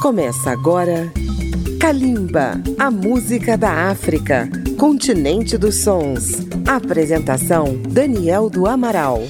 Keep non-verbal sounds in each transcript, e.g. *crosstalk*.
Começa agora Kalimba, a música da África, continente dos sons. Apresentação Daniel do Amaral.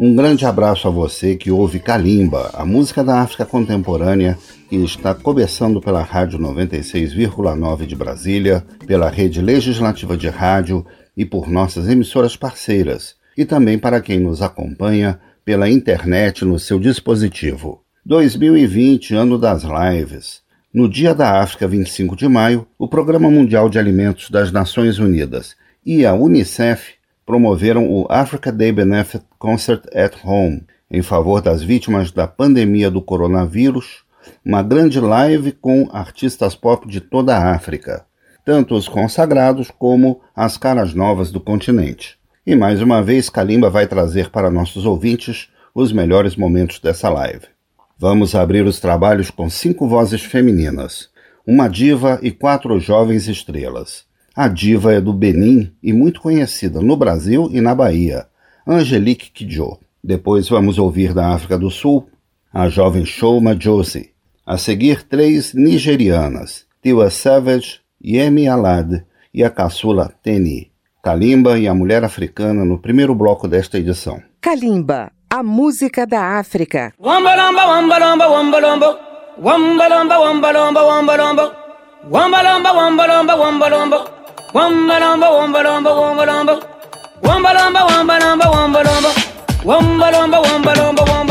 Um grande abraço a você que ouve Kalimba, a música da África contemporânea que está começando pela Rádio 96,9 de Brasília, pela Rede Legislativa de Rádio e por nossas emissoras parceiras, e também para quem nos acompanha pela internet no seu dispositivo. 2020, ano das lives. No Dia da África, 25 de maio, o Programa Mundial de Alimentos das Nações Unidas e a Unicef promoveram o Africa Day Benefit Concert at Home em favor das vítimas da pandemia do coronavírus, uma grande live com artistas pop de toda a África, tanto os consagrados como as caras novas do continente. E mais uma vez, Kalimba vai trazer para nossos ouvintes os melhores momentos dessa live. Vamos abrir os trabalhos com cinco vozes femininas, uma diva e quatro jovens estrelas. A diva é do Benin e muito conhecida no Brasil e na Bahia, Angelique Kidjo. Depois vamos ouvir da África do Sul a jovem Shoma Josie. A seguir, três nigerianas, Tiwa Savage, Yemi Alad e a caçula Teni. Kalimba e a mulher africana no primeiro bloco desta edição. Kalimba, a música da África. Wambalamba, wambalamba, wambalamba. Wambalamba, wambalamba, wambalamba. Wambalamba, wambalamba, wambalamba. Wambalamba, wambalamba, wambalamba. Wambalamba, wambalamba, wambalamba. Wambalamba, wambalamba, wambalamba.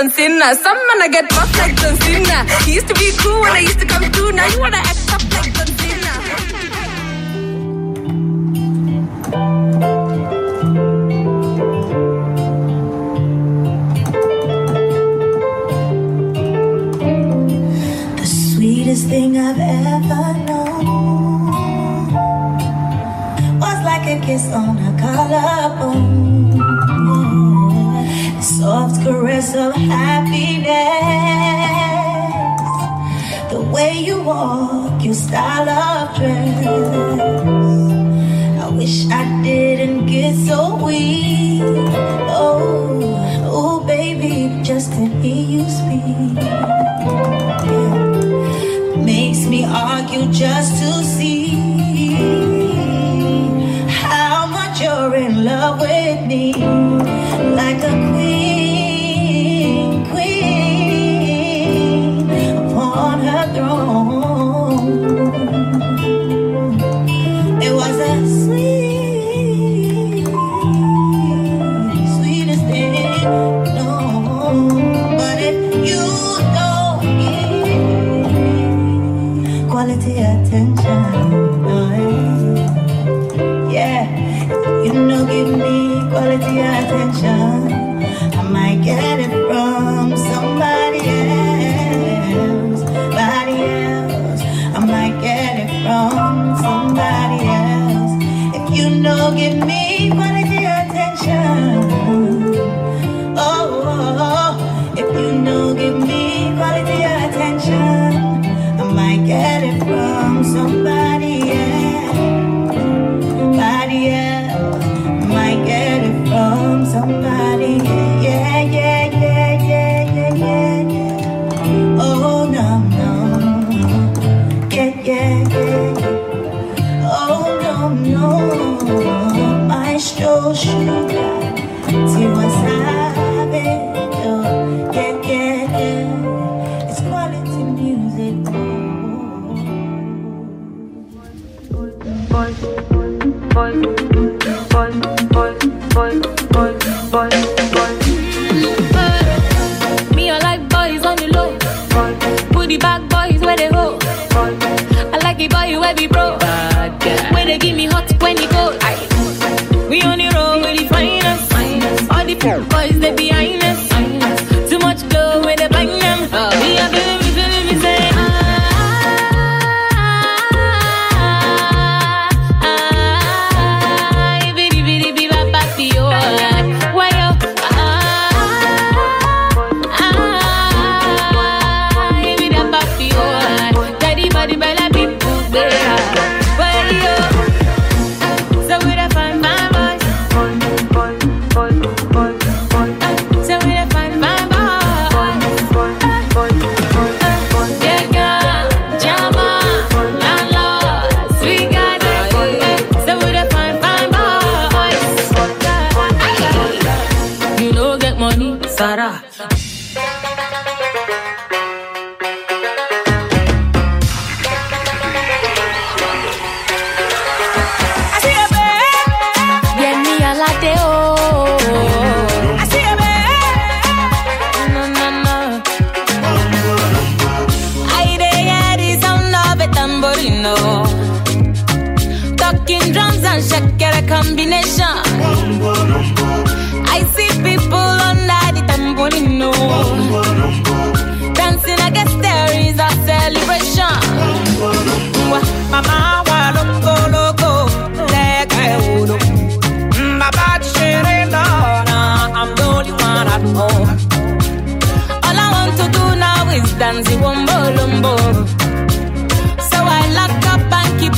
John Cena. Some man I get buff like John Cena. He used to be cool when I used to come through. Now you wanna act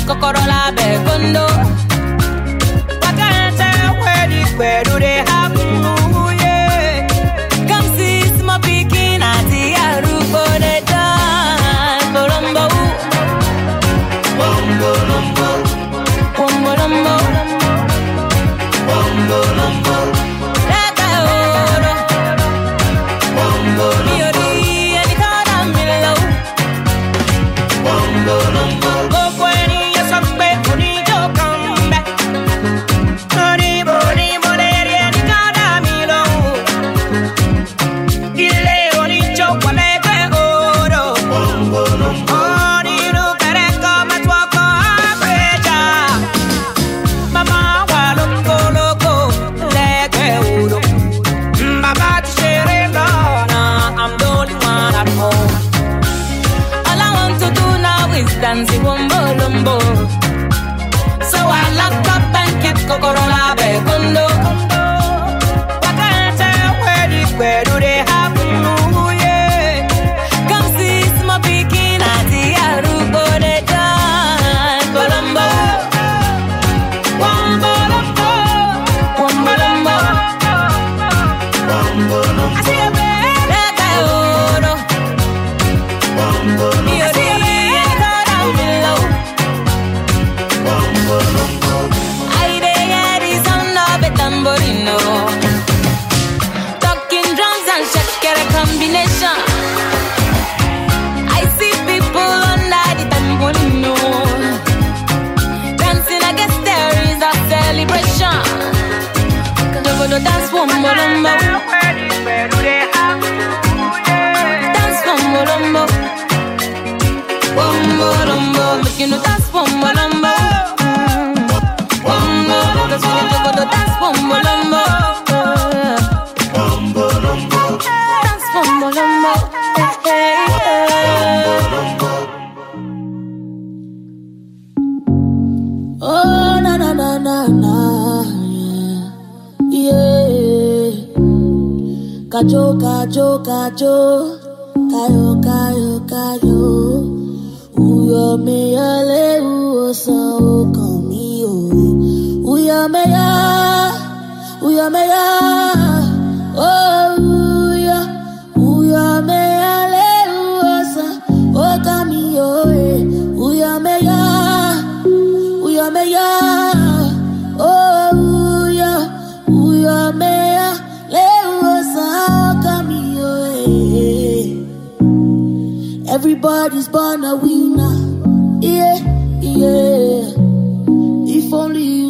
kọ́kọ́rọ́ lábẹ́ kóńdó. wákàtí wẹ́ẹ́dì pẹ̀lú rẹ̀.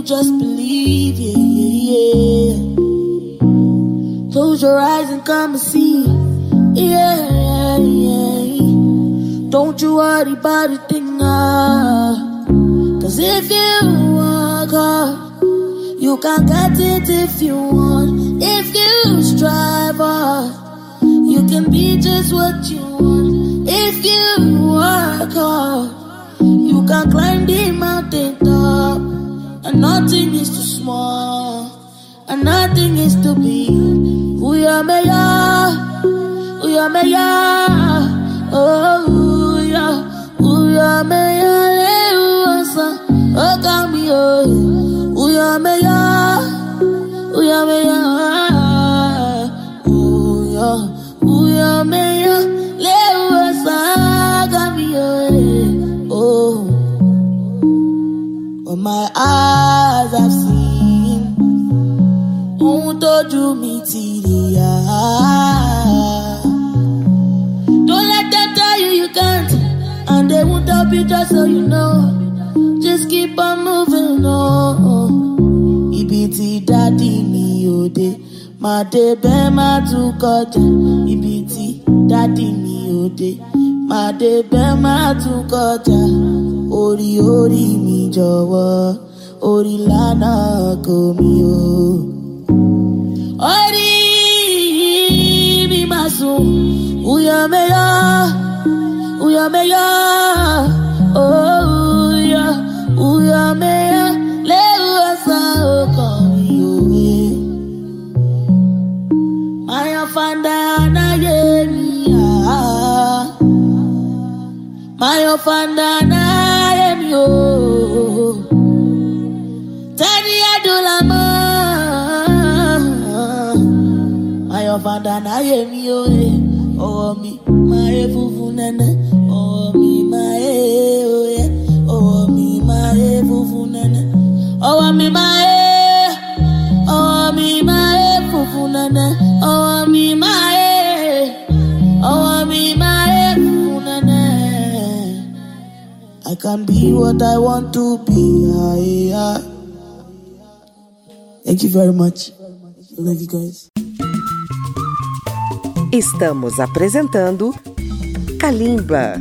just believe, yeah, yeah, yeah. Close your eyes and come and see, yeah, yeah. Don't you worry about a thing, ah. Cause if you work hard, you can get it if you want. If you strive hard, you can be just what you want. If you work hard, you can climb the mountain top and nothing is too small, and nothing is too big. We are mayor, we are mayor, oh, we are, we are mayor, oh, come here, we are mayor, we are mayor. my eyes have seen Who told you me rí. Don't let them tell you you can't and they won't help you just so you know. Just keep on moving on. Ibi tí dádì. Máa dé bẹ́ẹ̀ máa tún kọjá. Ibi tí dádì mi ò dé, máa dé bẹ́ẹ̀ máa tún kọjá. Orí orí mi jọ̀wọ́, orí lánà kò mí o. Orí mi máa sùn, uyọ̀ mẹ́yọ́, uyọ̀ mẹ́yọ́, uyọ̀, uyọ̀ mẹ́yọ́, lẹ́rù ọ̀sán ọkàn fanda can be what I want to be. I, I. Thank you very much. I love you guys. Estamos apresentando Kalimba.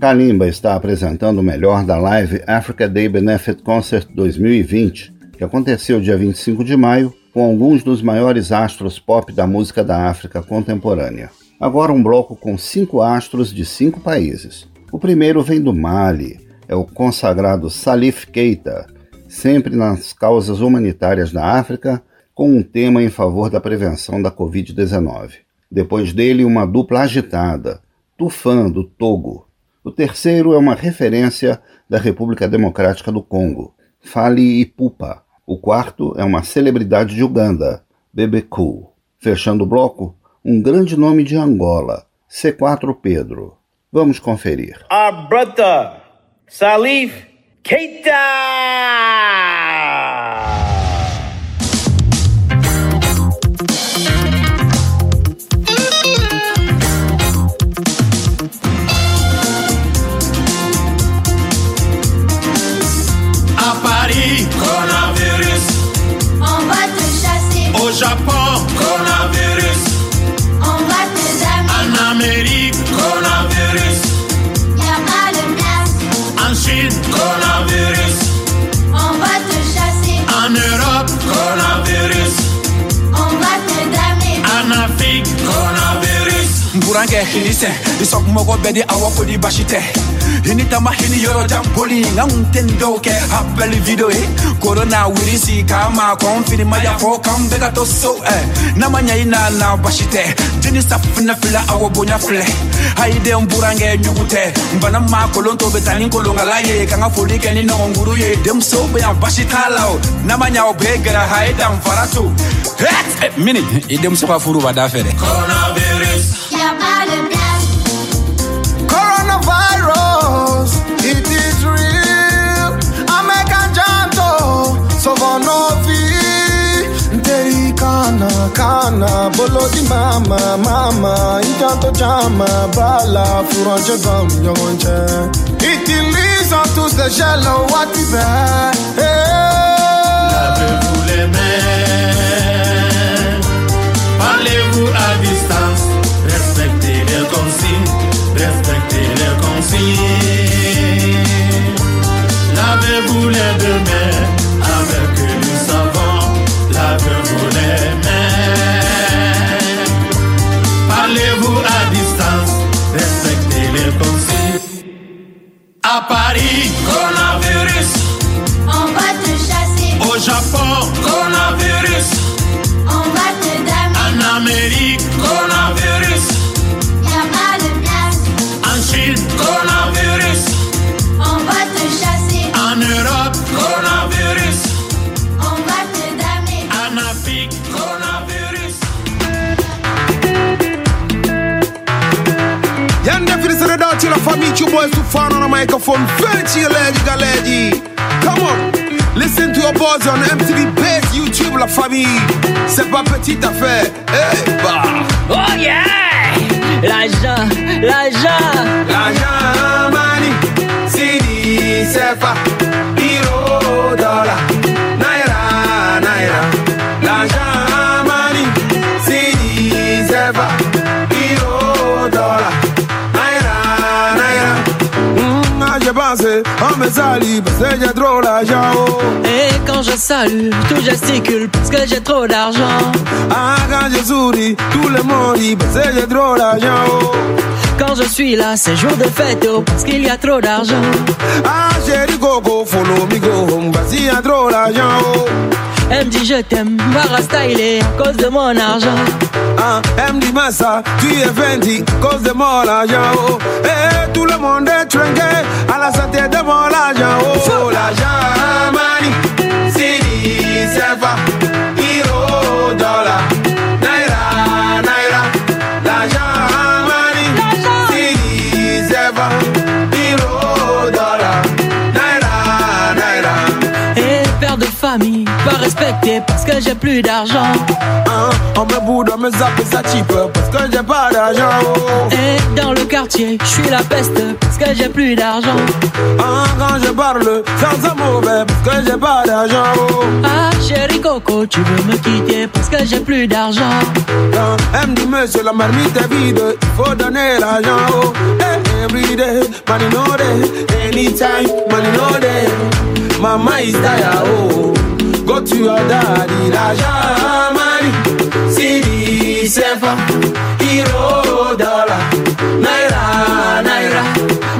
Kalimba está apresentando o melhor da live Africa Day Benefit Concert 2020, que aconteceu dia 25 de maio, com alguns dos maiores astros pop da música da África contemporânea. Agora um bloco com cinco astros de cinco países. O primeiro vem do Mali, é o consagrado Salif Keita, sempre nas causas humanitárias da África, com um tema em favor da prevenção da Covid-19. Depois dele, uma dupla agitada, Tufan, do Togo. O terceiro é uma referência da República Democrática do Congo, Fali Ipupa. O quarto é uma celebridade de Uganda, Bebeku. Fechando o bloco, um grande nome de Angola, C4 Pedro. Vamos conferir. Our brother, Salif Keita! Hini sɛ isɔkumɔgɔ bɛɛ di awɔ ko di basi tɛ hini tama hini yɔrɔ jan boli nka kun tɛ apɛli video ye korona wirisi k'a ma kɔn firimaya fɔ kan bɛɛ ka to so ɛ n'a ma ɲɛ i na na basi jini safunɛ fila awɔ bonya filɛ hayiden burankɛ ɲugu tɛ bana ma kolon to bɛ taa ni kolonkala foli kɛ ni nɔgɔnkuru ye. Denmuso bɛ yan basi t'a la o n'a ma ɲɛ Eh, mini i denmuso furu b'a da fɛ kana kana, bolo di mama mama, injanto chama bala, furonche bam yonche. Utilisons tous les gels au watibe. Lavez-vous les mains. Parlez-vous à distance. Respectez les consignes. Respectez les consignes. À Paris, coronavirus. On va te chasser, Au Japon, coronavirus. on va te damer, En Amérique, this other dot till I meet you boys to find on a microphone. Fancy your lady, lady. Come on. Listen to your boys on MTV Base, YouTube, la famille. C'est pas petite affaire. Eh bah. Oh yeah! L'argent, l'argent. L'argent, money, CD, CFA, euro, dollar, me salue parce que j'ai trop d'argent. oh. Et quand je salue, tout gesticule parce que j'ai trop d'argent. Ah, quand je souris, tout le monde dit parce que j'ai trop d'argent. oh. Quand je suis là, c'est jour de fête oh, parce qu'il y a trop d'argent. Ah, chérie Coco, follow me go home, parce qu'il y a trop d'argent. oh. Elle me dit je t'aime, va styler à cause de mon argent. Ah, elle me dit Massa, tu es Fendi, cause de mon argent. Oh. Eh, tout le monde est trinqué à la santé de mon argent. Oh, l'argent, money, CD, CFA, euro, dollar, respecté parce que j'ai plus d'argent. Ah, on me boude, on me zappe, ça cheap, parce que j'ai pas d'argent. Oh. Et dans le quartier, je suis la peste parce que j'ai plus d'argent. Ah, quand je parle, sans un mauvais, parce que j'ai pas d'argent. Oh. Ah, chérie Coco, tu veux me quitter parce que j'ai plus d'argent. Ah, elle me dit, monsieur, la marmite est vide, il faut donner l'argent. Oh. Eh, every day, money no day, anytime, money no day. Mama is tired, oh. Go to your daddy, Rajamani, Sidi Sefa, Hero Dollar, Naira, Naira,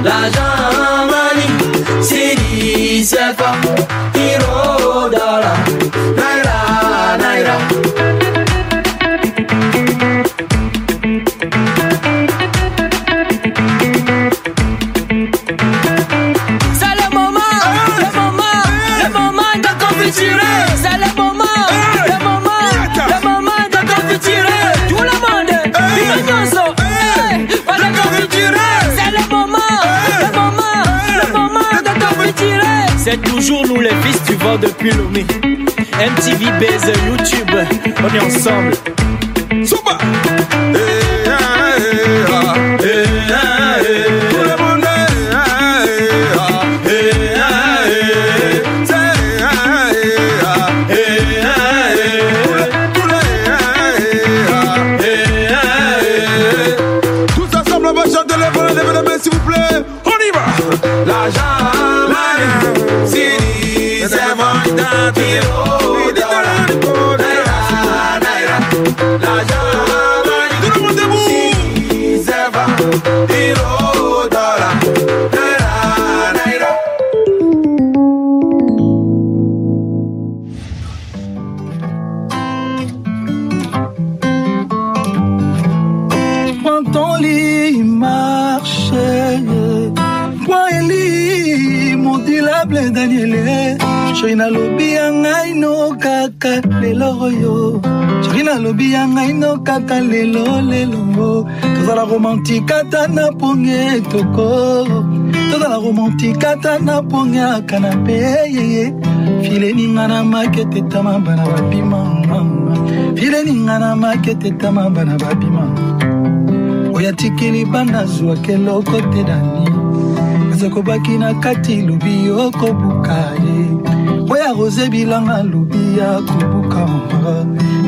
Rajamani, Sidi Sefa, Hero Dollar. Toujours nous les fils du vent depuis Lomé. MTV Base, YouTube, on est ensemble. Super. Mon romantique ata na ponge toko tozala romantique ata na ponge ya kanape yeye fileninga na makete tama bana babima fileninga na makete tama bana babima oyo atikeli bana zwaka eloko te dani. Ezakobaki na kati lobi okobuka ye. Oyo arose bilanga lobi ya kobuka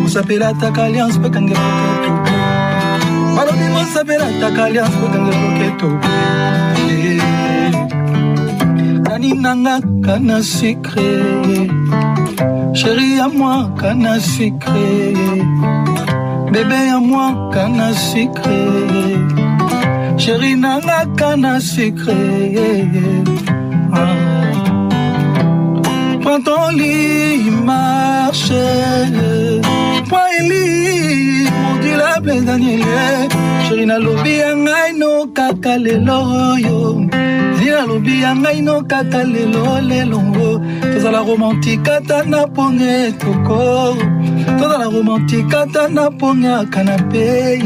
mosapela ataka alliance mpe kangela balobi mosapela ataka alliance mpe kangela loketo nani nanga kana sucre sheri ya mwa kana sucre bebe ya mwa kana sucre sheri nanga kana sucre ah. prends ton lit marche prends modulable daniele sheri nalobi ya ngai no kaka lelo oyo. Zali nalobi ya ngai no kaka lelo lelongo tozala romantique ata na ponge toko tozala romantique ata na ponge ya kanape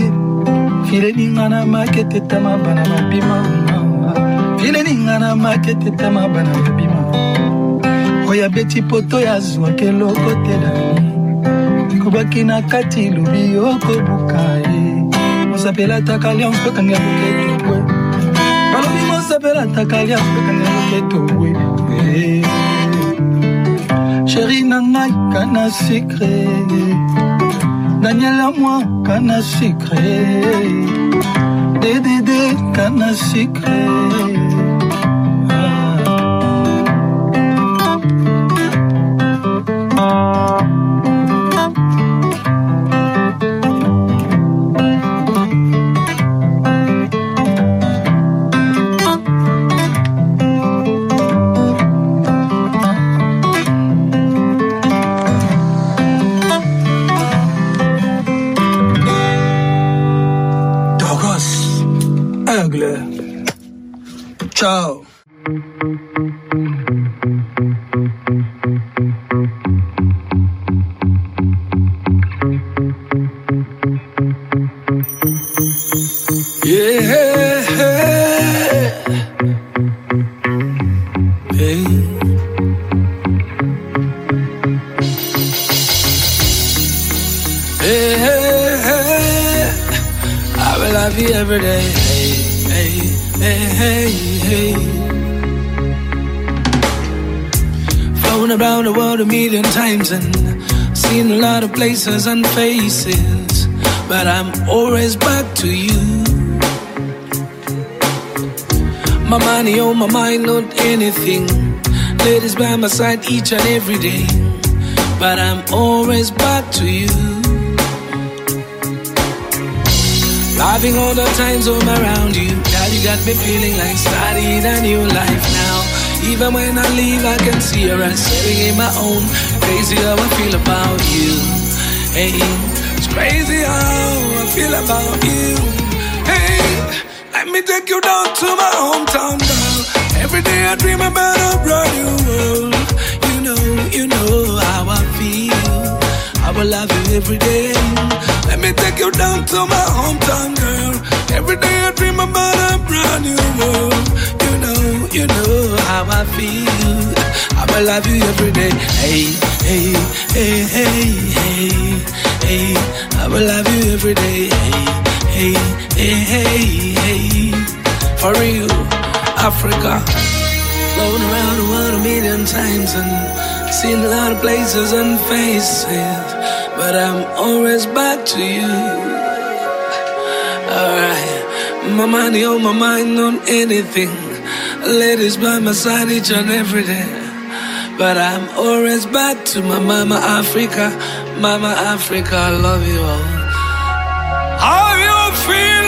fileninga na makete tama bana babima fileninga na makete tama bana babima oyo abeti poto ya zwaka eloko te dani kobaki na kati lobi okobuka ye mosapela ataka alliance balobi mosapela ataka alliance sheri ngai kana sikre daniel amoi kana sikre ddd kana sikre Dogos, places and faces, but I'm always back to you. My money on my mind, not anything. Ladies by my side each and every day, but I'm always back to you. Loving all the times I'm around you. Girl, you got me feeling like starting a new life now. Even when I leave, I can see her and sitting in my own. Crazy how I feel about you. Hey, it's crazy how I feel about you. Hey, let me take you down to my hometown, girl. Every day I dream about a brand new world. You know, you know how I feel. I will love you every day. Let me take you down to my hometown, girl. Every day I dream about a brand new world. You know, you know how I feel. I will love you every day. Hey, hey, hey, hey, hey, hey. I will love you every day. Hey, hey, hey, hey, hey. For real, Africa. Flown around the world a million times and seen a lot of places and faces, but I'm always back to you. Alright, my money on my mind on anything. Ladies by my side each and every day. But I'm always back to my mama Africa. Mama Africa, I love you all. How you feel?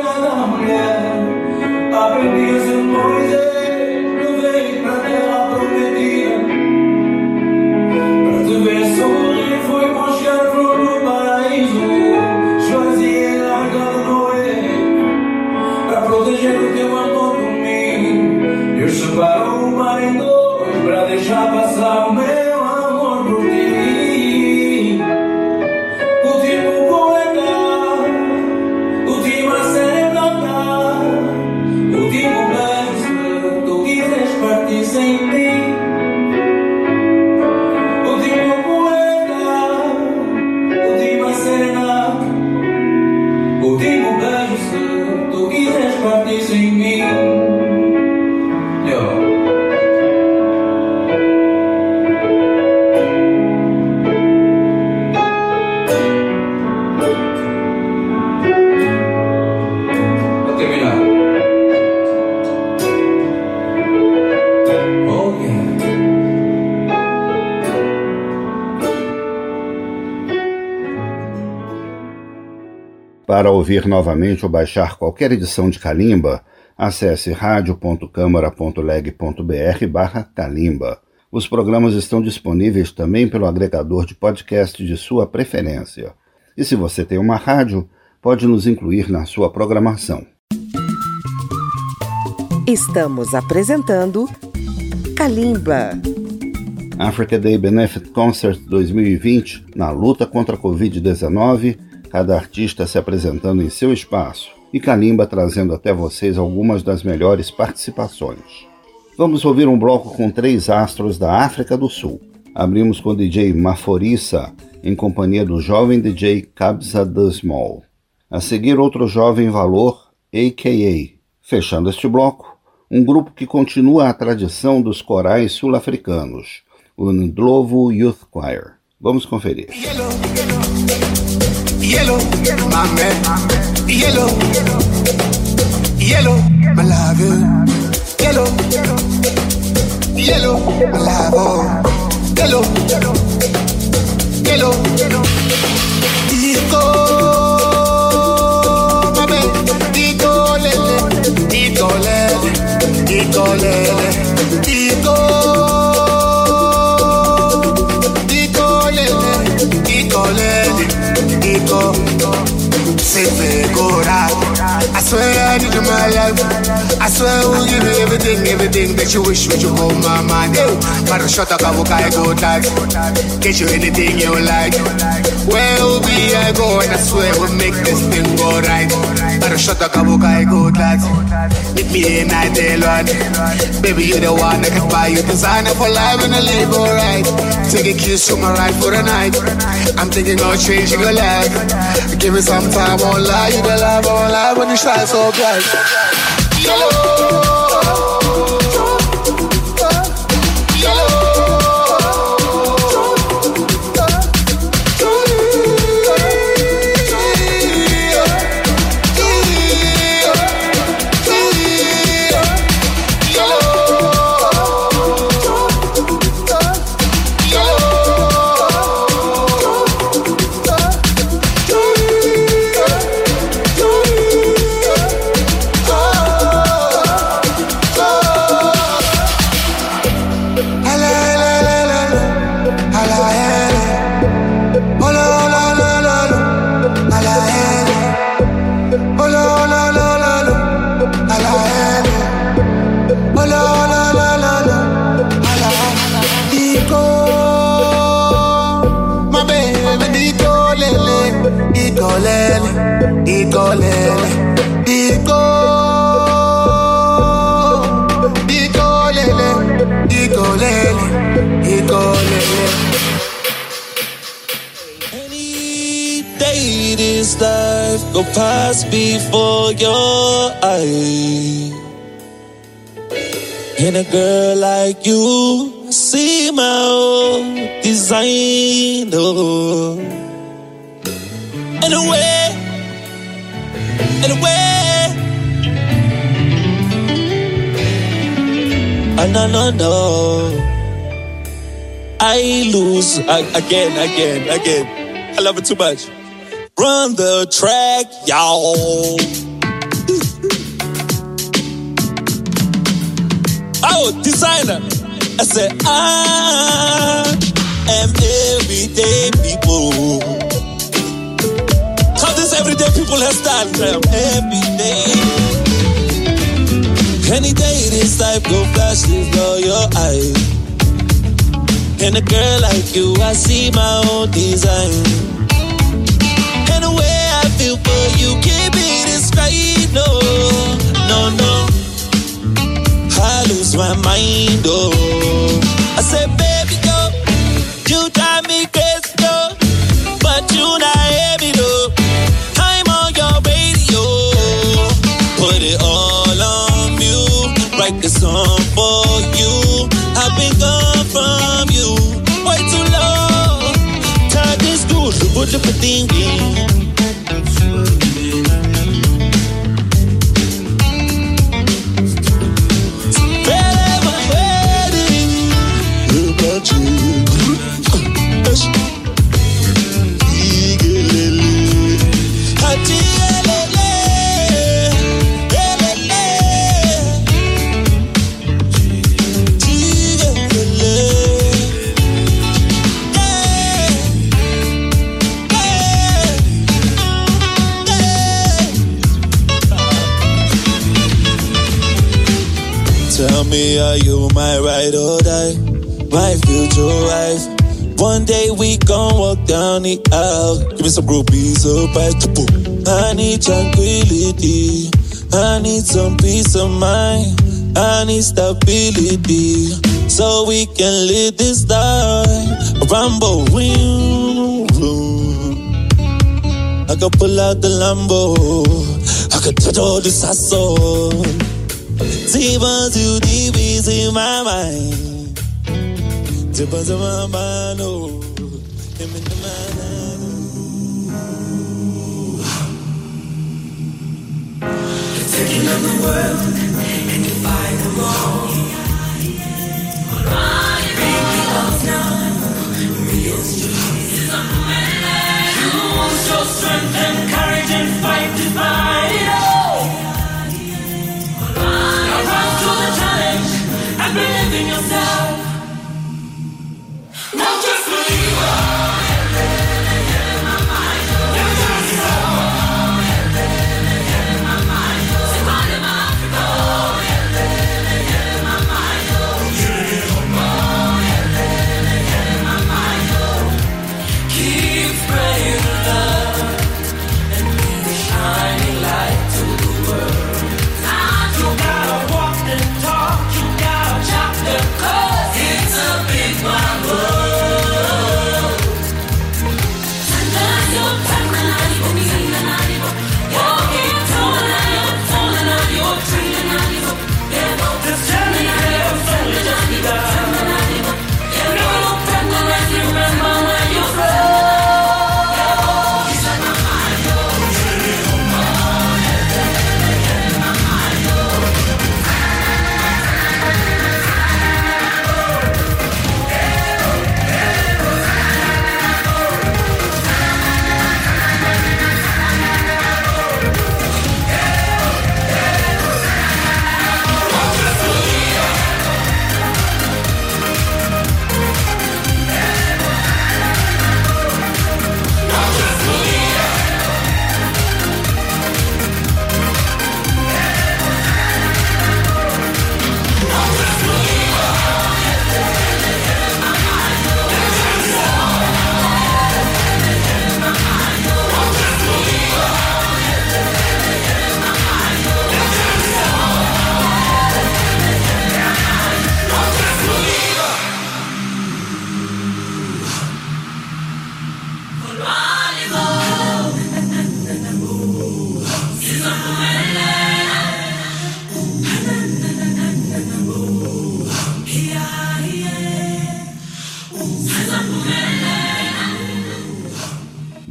an amler, a Para ouvir novamente ou baixar qualquer edição de Calimba, acesse radio.câmara.leg.br barra Calimba. Os programas estão disponíveis também pelo agregador de podcast de sua preferência. E se você tem uma rádio, pode nos incluir na sua programação. Estamos apresentando Kalimba. Africa Day Benefit Concert 2020, na luta contra a Covid-19, cada artista se apresentando em seu espaço e Kalimba trazendo até vocês algumas das melhores participações. Vamos ouvir um bloco com três astros da África do Sul. Abrimos com o DJ Maforissa, em companhia do jovem DJ Kabza Small. A seguir, outro jovem valor, a.k.a. Fechando este bloco, um grupo que continua a tradição dos corais sul-africanos, o Ndlovu Youth Choir. Vamos conferir. Yellow, Hielo, mame, hielo, hielo, me lavo. Hielo, hielo, me lavo. Hielo, hielo, disco, mame, disco lele, disco lele, disco lele. Sit go rap. I swear I need you my life. I swear I will give you everything, everything that you wish would you hold my mind. Hey, but shut up, I will go tight. Get you anything you like. Where will be I go? And I swear we'll make this thing go right. But shut up, I will go tight. Meet me in night, Elon. Baby, you're the one that can buy you designer for life and a live alright. Take a kiss to my right for the night. I'm thinking of changing your life. Give me some time, won't lie. You the love, won't lie when you shine so bright. day again, again, again. I love it too much. Run the track, y'all. oh, designer. I said, I am everyday people. Cause this everyday people hairstyle, I'm everyday. Any day this life go flash, blow your eyes. And a girl like you, I see my own design. And the way I feel for you can't be described. No, no, no. I lose my mind. Oh, I said, baby, do putinguim me, are you my ride or die? My future wife. One day we gon' walk down the aisle. Give me some groupies up at the book. I need tranquility. I need some peace of mind. I need stability. So we can live this life. Rambo, vroom. I could pull out the Lambo. I could touch all this hustle. Demons you deep is in my mind. Demons in my mind, oh.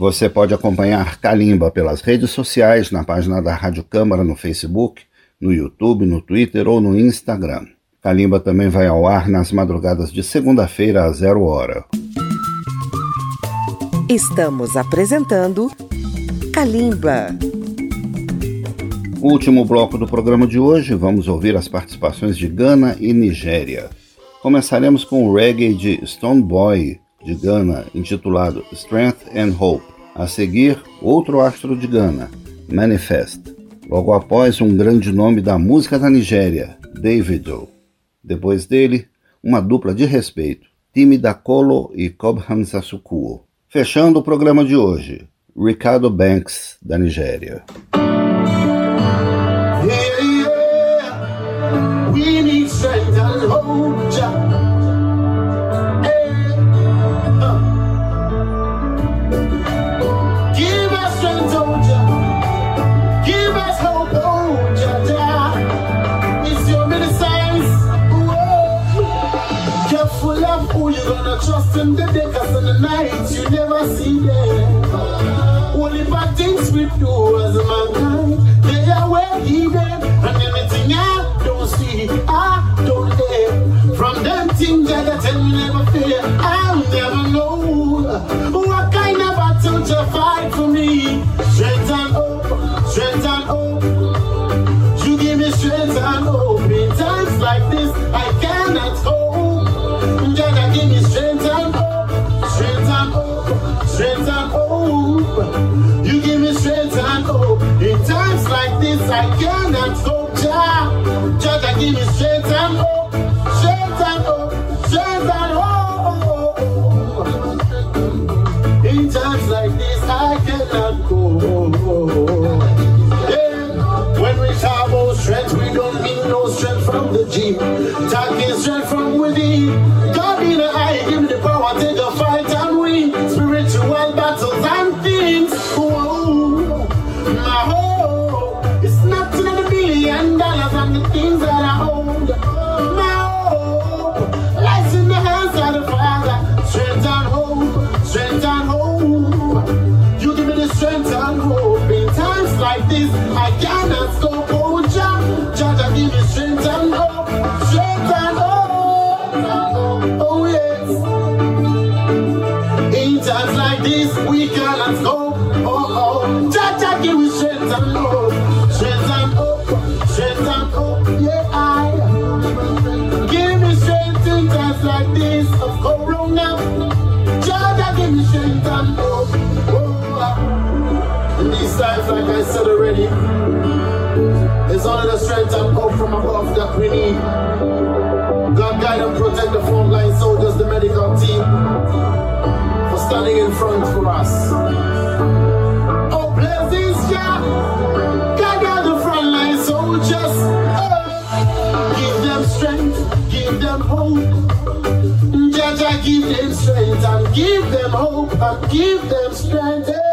Você pode acompanhar Kalimba pelas redes sociais, na página da Rádio Câmara no Facebook, no YouTube, no Twitter ou no Instagram. Kalimba também vai ao ar nas madrugadas de segunda-feira a zero hora. Estamos apresentando Kalimba. Último bloco do programa de hoje, vamos ouvir as participações de Gana e Nigéria. Começaremos com o reggae de Stone Boy, de Gana, intitulado Strength and Hope. A seguir, outro astro de Gana, Manifest. Logo após, um grande nome da música da Nigéria, Davido. Depois dele, uma dupla de respeito, Timi Dakolo e Cobham Sasukuo. Fechando o programa de hoje, Ricardo Banks, da Nigéria. Yeah, yeah. Trust in the day, cause in the night you never see them. Only bad things we do as a mankind. They are well hidden. And anything I don't see, I don't hear. From them things that I tell me never fear, I'll never know. What kind of battle to fight for me? Strength and hope, strength and hope. You give me strength and hope. In times like this, I cannot hope. I cannot hope. Jah, Jah, give me strength and Times, like I said already, it's only the strength and hope from above that we need. God guide and protect the frontline soldiers, the medical team, for standing in front for us. Oh, bless this Jah. God guide the frontline soldiers. Give them strength, give them hope. Jah, give them strength and give them hope and give them strength.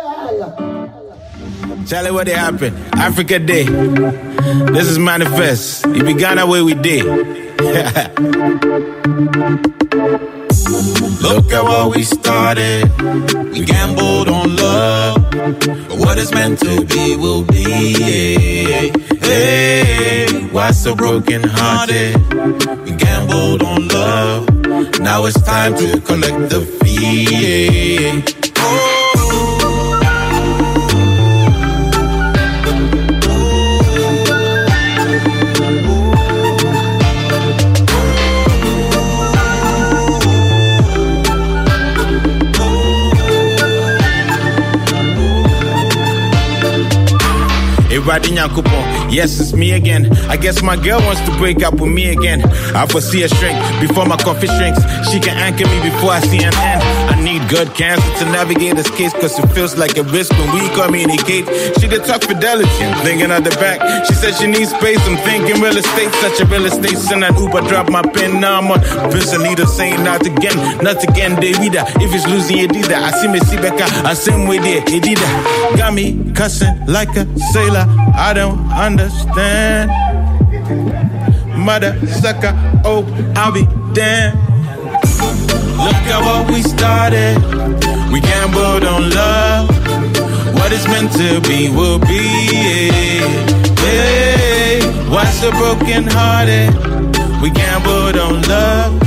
Yeah. Charlie, what happened? Africa Day. This is Manifest. It began the way we did. *laughs* Look at what we started. We gambled on love. But what is meant to be will be. Hey, why so broken hearted? We gambled on love. Now it's time to collect the fee. Everybody Nyankopon, yes, it's me again. I guess my girl wants to break up with me again. I foresee a shrink before my coffee shrinks. She can anchor me before I see an end. I need good cancer to navigate this case, cause it feels like a risk when we communicate. She did talk fidelity, I'm thinking of the back. She said she needs space, I'm thinking real estate. Such a real estate, send that Uber, drop my pen, now I'm on Vince Anita saying not again, not again, David. If it's losing, that. I see me see Becca, I same way there, that. Got me cussing like a sailor, I don't understand. Mother sucker, oh, I'll be damned. Look at what we started. We gambled on love. What is meant to be will be. Hey, why so broken hearted? We gambled on love.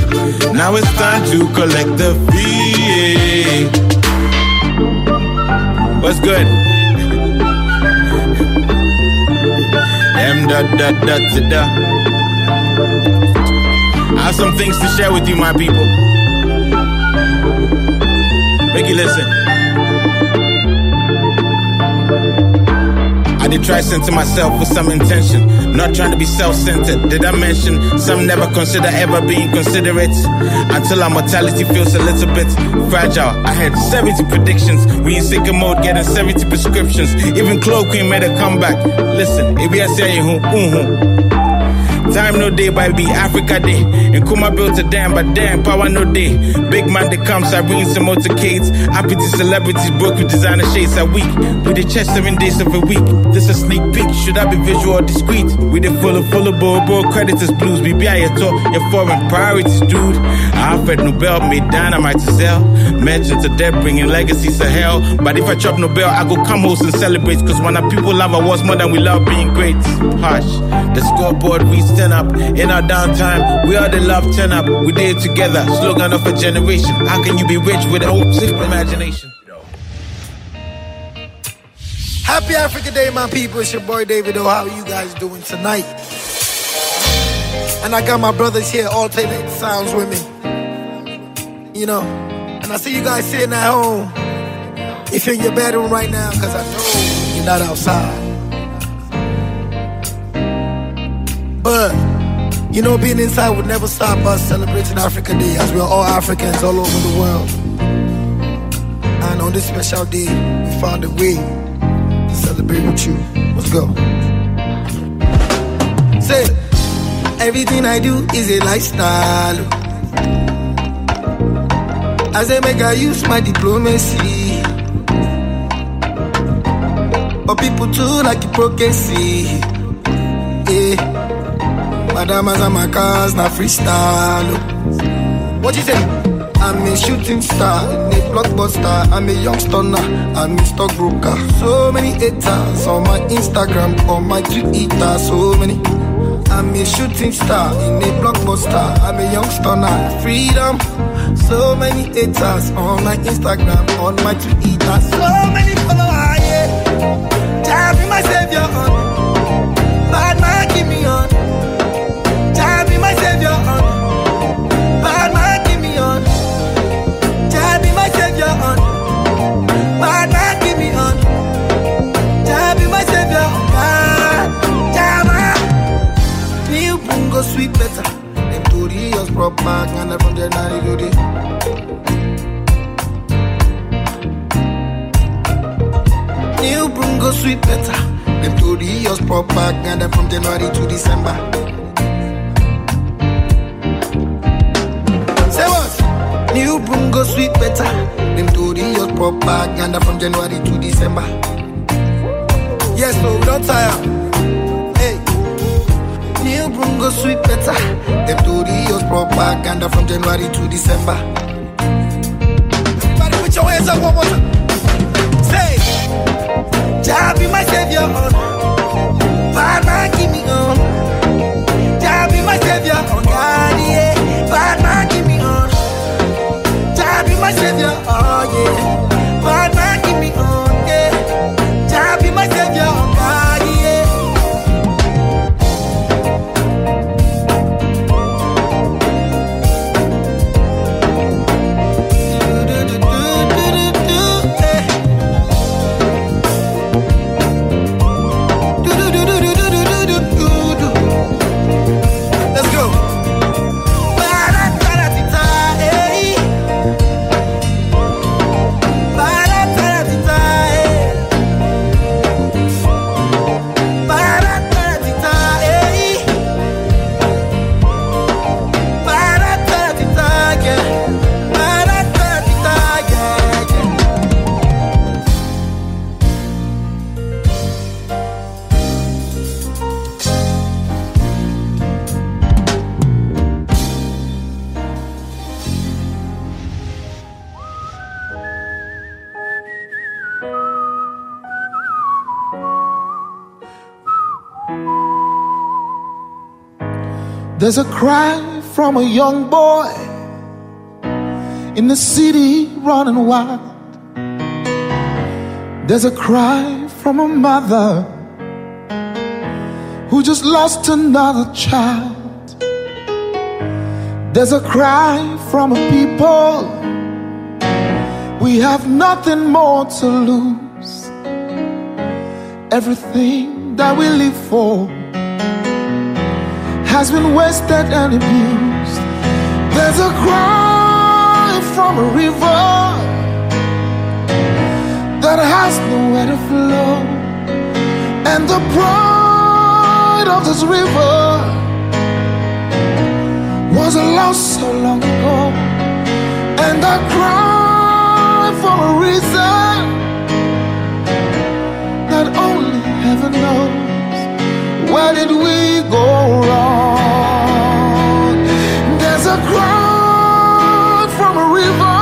Now it's time to collect the fee. What's good? *laughs* M dot dot to da. I have some things to share with you, my people. Make you listen. I did try center myself with some intention, not trying to be self-centered. Did I mention some never consider ever being considerate until our mortality feels a little bit fragile? I had 70 predictions. We in sicker mode, getting 70 prescriptions. Even chloroquine made a comeback. Listen, if you say you Time no day, be Africa Day. And Kuma built a dam, but damn, power no day. Big man that comes, I bring some motorcades. Happy to celebrities, broke with designer shades a week. With the chest seven days of a week. This a sneak peek, should I be visual or discreet? We the full of full of bro, creditors blues. BBI, your talk, your foreign priorities, dude. Alfred Nobel made dynamite to sell. Mentions to death, bringing legacies to hell. But if I chop Nobel, I go come host and celebrate. Cause when our people love awards more than we love being great. Hush, the scoreboard we stand up. In our downtime, we are the love turn up. We did it together, slogan of a generation. How can you be rich with hope, simple imagination? Happy Africa Day, my people. It's your boy Davido. How are you guys doing tonight? And I got my brothers here, all alternate sounds with me. You know, and I see you guys sitting at home. If you're in your bedroom right now, because I know you're not outside. But, you know, being inside would never stop us celebrating Africa Day as we're all Africans all over the world. And on this special day, we found a way to celebrate with you. Let's go. Say, everything I do is a lifestyle. As I make I use my diplomacy. But people too like hypocrisy. And my cars, freestyle. oh. What you say? I'm a shooting star, in a blockbuster. I'm a young stunner, I'm a stockbroker. So many haters on my Instagram, on my Twitter, so many. I'm a shooting star in a blockbuster. I'm a young stunner, freedom. So many haters on my Instagram, on my Twitter, so many followers. Yeah. Jah be my savior. Bad man, keep me on. Sweet better. Them tori us propaganda from January to the New bungo sweet better. Them tori us propaganda from January to December. Say what? New bungo sweet better. Them tori us propaganda from January to December. Yes, so we don't tire. Bungo sweet better. Them tori us propaganda from January to December. Everybody put your hands up one more time. Say, Jah be my savior. Bad man, give me on. Jah be my savior. On God, yeah. Bad man, give me on. Jah be my savior. Oh yeah. Bad man, give me on. Yeah. There's a cry from a young boy in the city running wild. There's a cry from a mother who just lost another child. There's a cry from a people. We have nothing more to lose. Everything that we live for has been wasted and abused. There's a cry from a river that has nowhere to flow. And the pride of this river was lost so long ago. And I cry for a reason that only heaven knows. Where did we go wrong? There's a cry from a river.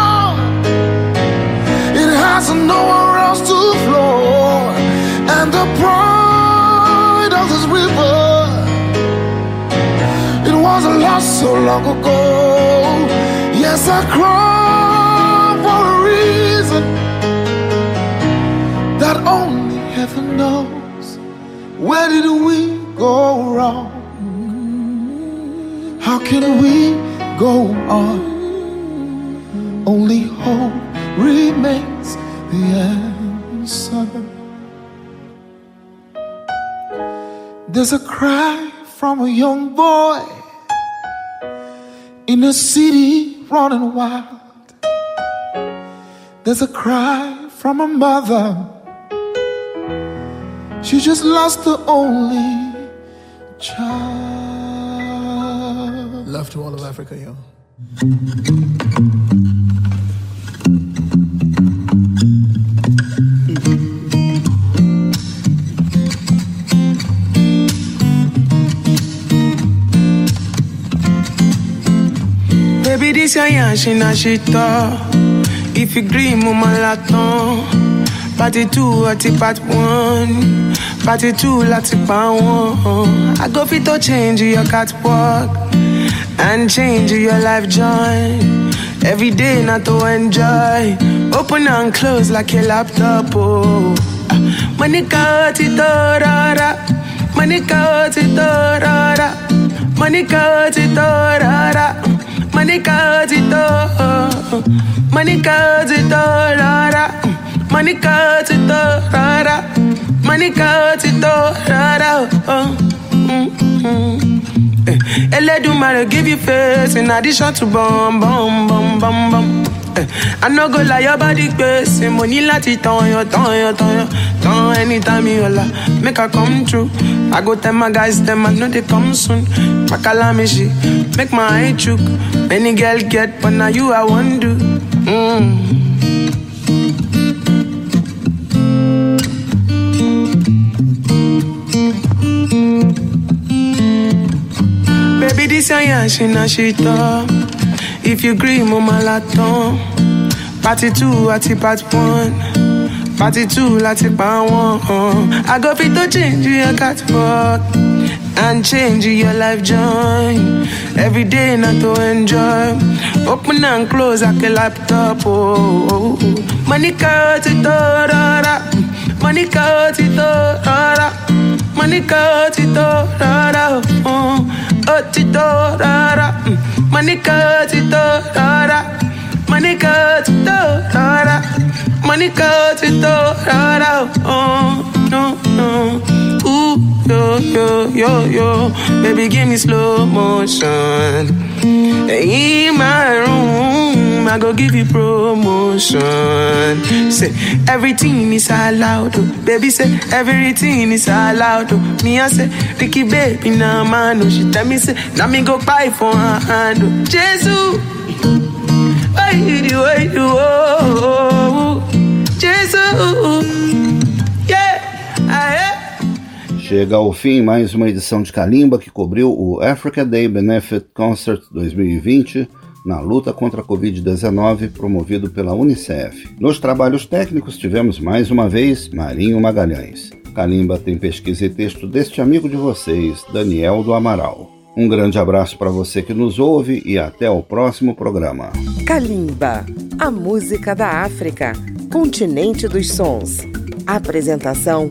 It has nowhere else to flow. And the pride of this river, it was lost so long ago. Yes, I cry for a reason that only heaven knows. Where did we go wrong? How can we go on? Only hope remains the answer. There's a cry from a young boy in a city running wild. There's a cry from a mother. She just lost the only child. Love to all of Africa, yo. Baby, this your yashi na shita. If you agree, mama laton. Party two, ati part one. Party two, lati pa one. I go fit to change your catwalk and change your life joy. Every day, not to enjoy. Open and close like a laptop. Oh, ah, Monica, tito, rara. Monica, tito, rara. Monica, tito, rara. Monica, tito. Oh. Monica, tito, rara. Monica, tito, rara. Monica, tito, rara. Oh, mm, mm. Eh, Eledumare give you face in addition to bum bum bum bum bum. Eh, I no go lie, your body gbèsè mo ní láti tán yọ tán yọ tán yọ tán anytime you holla make I come true. I go tell my guys them I know they come soon. Makalamishi make my eye chook. Many girl get but now you I want do. Mm. Baby, this your yashi na shita. If you agree, mama laton. Party two, ati part one. Party two, lati pa one. I go fit to change your catwalk and change your life joy. Every day, not to enjoy. Open and close like a laptop. Oh, oh. Monica, tito, rara. Monica, tito, oh, rara. Monica, tito, oh, rara. Oh, oh tito, rara. Monica, mm. tito, rara. Monica, tito, rara. Monica, tito, rara. Oh, no, no. Ooh, yo, yo, yo, yo. Baby, give me slow motion. In my room, I go give you promotion. Say everything is allowed, oh. baby. Say everything is allowed. Oh. Me I say Ricky baby, nah man. Oh. She tell me say, now me go buy for her hand. Oh. Jesus, why do, why do, oh, oh, oh. oh. Jesus, yeah, I Chega ao fim mais uma edição de Kalimba que cobriu o Africa Day Benefit Concert 2020 na luta contra a Covid-19 promovido pela Unicef. Nos trabalhos técnicos tivemos mais uma vez Marinho Magalhães. Kalimba tem pesquisa e texto deste amigo de vocês, Daniel do Amaral. Um grande abraço para você que nos ouve e até o próximo programa. Kalimba, a música da África, continente dos sons. Apresentação: